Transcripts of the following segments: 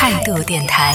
态度电台。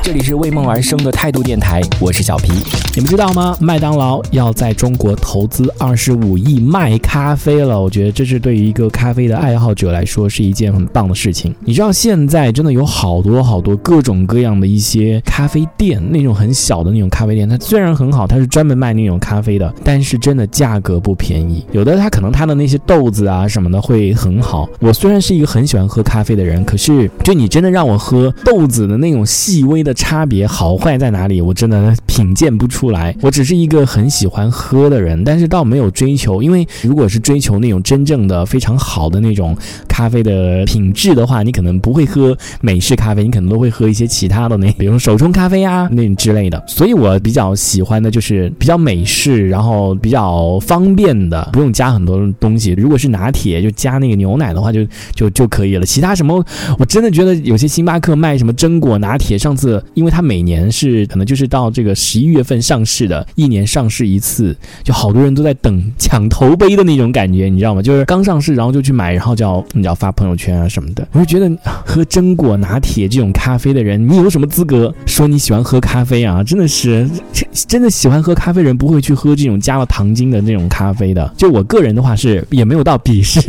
这里是为梦而生的态度电台，我是小皮。你们知道吗？麦当劳要在中国投资二十五亿卖咖啡了。我觉得这是对于一个咖啡的爱好者来说是一件很棒的事情。你知道现在真的有好多好多各种各样的一些咖啡店，那种很小的那种咖啡店，它虽然很好，它是专门卖那种咖啡的，但是真的价格不便宜。有的它可能它的那些豆子啊什么的会很好。我虽然是一个很喜欢喝咖啡的人，可是就你真的让我喝豆子的那种细微的差别好坏在哪里，我真的品鉴不出来。我只是一个很喜欢喝的人，但是倒没有追求。因为如果是追求那种真正的非常好的那种咖啡的品质的话，你可能不会喝美式咖啡，你可能都会喝一些其他的那，比如手冲咖啡啊那之类的。所以我比较喜欢的就是比较美式，然后比较方便的，不用加很多东西。如果是拿铁，就加那个牛奶的话，就就就可以了。其他什么，我真的觉得有些星巴克卖什么榛果拿铁，上次因为它每年是可能就是到这个十一月份上市的，一年上市一次，就好多人都在等抢头杯的那种感觉，你知道吗？就是刚上市，然后就去买，然后就要你要发朋友圈啊什么的。我就觉得喝榛果拿铁这种咖啡的人，你有什么资格说你喜欢喝咖啡啊？真的是，真的喜欢喝咖啡人不会去喝这种加了糖精的那种咖啡的。就我个人的话是也没有到鄙视。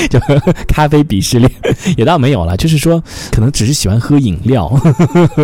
就咖啡鄙视链也倒没有了，就是说可能只是喜欢喝饮料，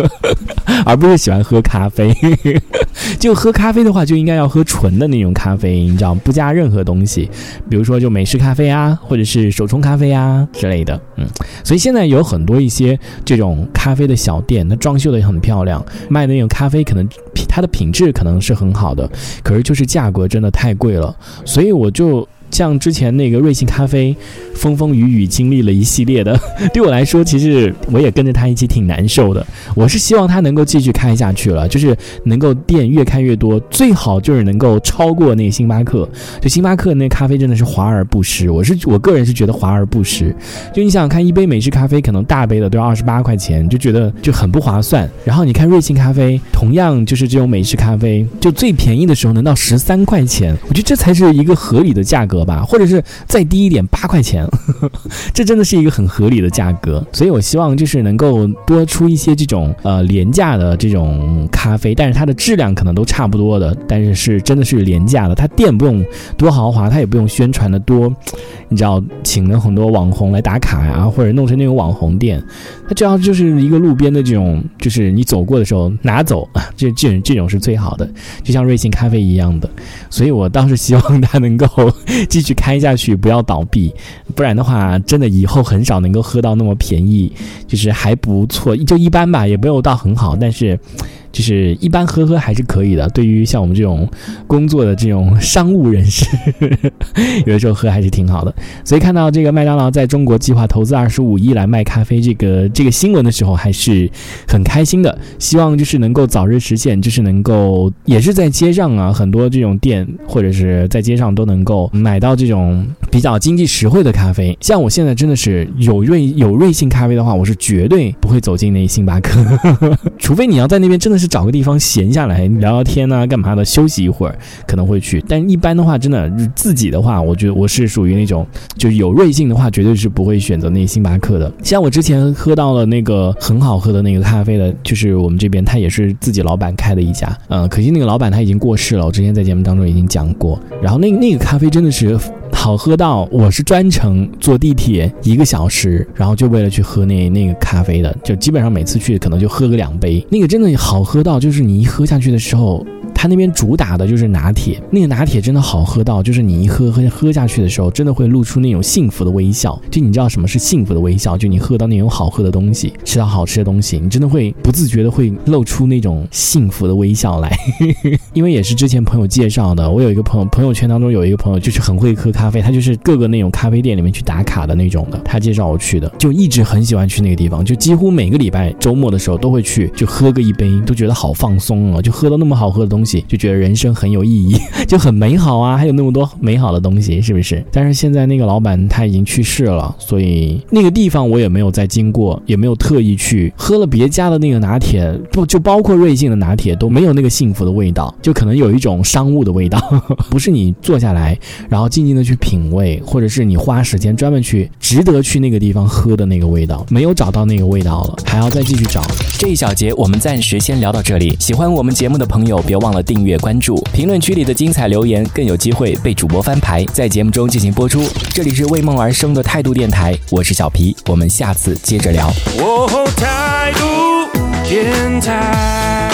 而不是喜欢喝咖啡。就喝咖啡的话，就应该要喝纯的那种咖啡，你知道不加任何东西，比如说就美式咖啡啊，或者是手冲咖啡啊之类的。嗯，所以现在有很多一些这种咖啡的小店，它装修的也很漂亮，卖的那种咖啡可能它的品质可能是很好的，可是就是价格真的太贵了，所以我就。像之前那个瑞幸咖啡，风风雨雨经历了一系列的，对我来说，其实我也跟着他一起挺难受的。我是希望他能够继续开下去了，就是能够店越开越多，最好就是能够超过那个星巴克。就星巴克那咖啡真的是华而不实，我是我个人是觉得华而不实。就你想想看，一杯美式咖啡可能大杯的都要二十八块钱，就觉得就很不划算。然后你看瑞幸咖啡，同样就是这种美式咖啡，就最便宜的时候能到十三块钱，我觉得这才是一个合理的价格。吧，或者是再低一点，八块钱，这真的是一个很合理的价格。所以我希望就是能够多出一些这种呃廉价的这种咖啡，但是它的质量可能都差不多的，但是是真的是廉价的。它店不用多豪华，它也不用宣传的多，你知道，请了很多网红来打卡呀，或者弄成那种网红店，它只要就是一个路边的这种，就是你走过的时候拿走 啊，这这种这种是最好的，就像瑞幸咖啡一样的。所以我倒是希望它能够。继续开下去，不要倒闭，不然的话，真的以后很少能够喝到那么便宜，就是还不错，就一般吧，也没有到很好，但是。就是一般喝喝还是可以的，对于像我们这种工作的这种商务人士，有的时候喝还是挺好的。所以看到这个麦当劳在中国计划投资二十五亿来卖咖啡这个这个新闻的时候，还是很开心的。希望就是能够早日实现，就是能够也是在街上啊，很多这种店或者是在街上都能够卖买到这种比较经济实惠的咖啡。像我现在真的是有瑞有瑞幸咖啡的话，我是绝对不会走进那星巴克，除非你要在那边真的是。找个地方闲下来聊聊天啊，干嘛的？休息一会儿可能会去，但一般的话，真的自己的话，我觉得我是属于那种，就是有瑞幸的话，绝对是不会选择那星巴克的。像我之前喝到了那个很好喝的那个咖啡的，就是我们这边他也是自己老板开的一家，嗯，可惜那个老板他已经过世了，我之前在节目当中已经讲过。然后那那个咖啡真的是好喝到，我是专程坐地铁一个小时，然后就为了去喝那那个咖啡的，就基本上每次去可能就喝个两杯，那个真的好喝。到就是你一喝下去的时候，他那边主打的就是拿铁，那个拿铁真的好喝到，就是你一喝喝喝下去的时候，真的会露出那种幸福的微笑。就你知道什么是幸福的微笑？就你喝到那种好喝的东西，吃到好吃的东西，你真的会不自觉的会露出那种幸福的微笑来。因为也是之前朋友介绍的，我有一个朋友，朋友圈当中有一个朋友就是很会喝咖啡，他就是各个那种咖啡店里面去打卡的那种的，他介绍我去的，就一直很喜欢去那个地方，就几乎每个礼拜周末的时候都会去，就喝个一杯，都觉得。好放松哦，就喝到那么好喝的东西，就觉得人生很有意义，就很美好啊，还有那么多美好的东西，是不是？但是现在那个老板他已经去世了，所以那个地方我也没有再经过，也没有特意去喝了别家的那个拿铁，不就包括瑞幸的拿铁都没有那个幸福的味道，就可能有一种商务的味道，不是你坐下来然后静静的去品味，或者是你花时间专门去值得去那个地方喝的那个味道，没有找到那个味道了，还要再继续找。这一小节我们暂时先聊到这里。喜欢我们节目的朋友，别忘了订阅关注，评论区里的精彩留言更有机会被主播翻牌，在节目中进行播出。这里是为梦而生的态度电台，我是小皮，我们下次接着聊。哦，态度电台。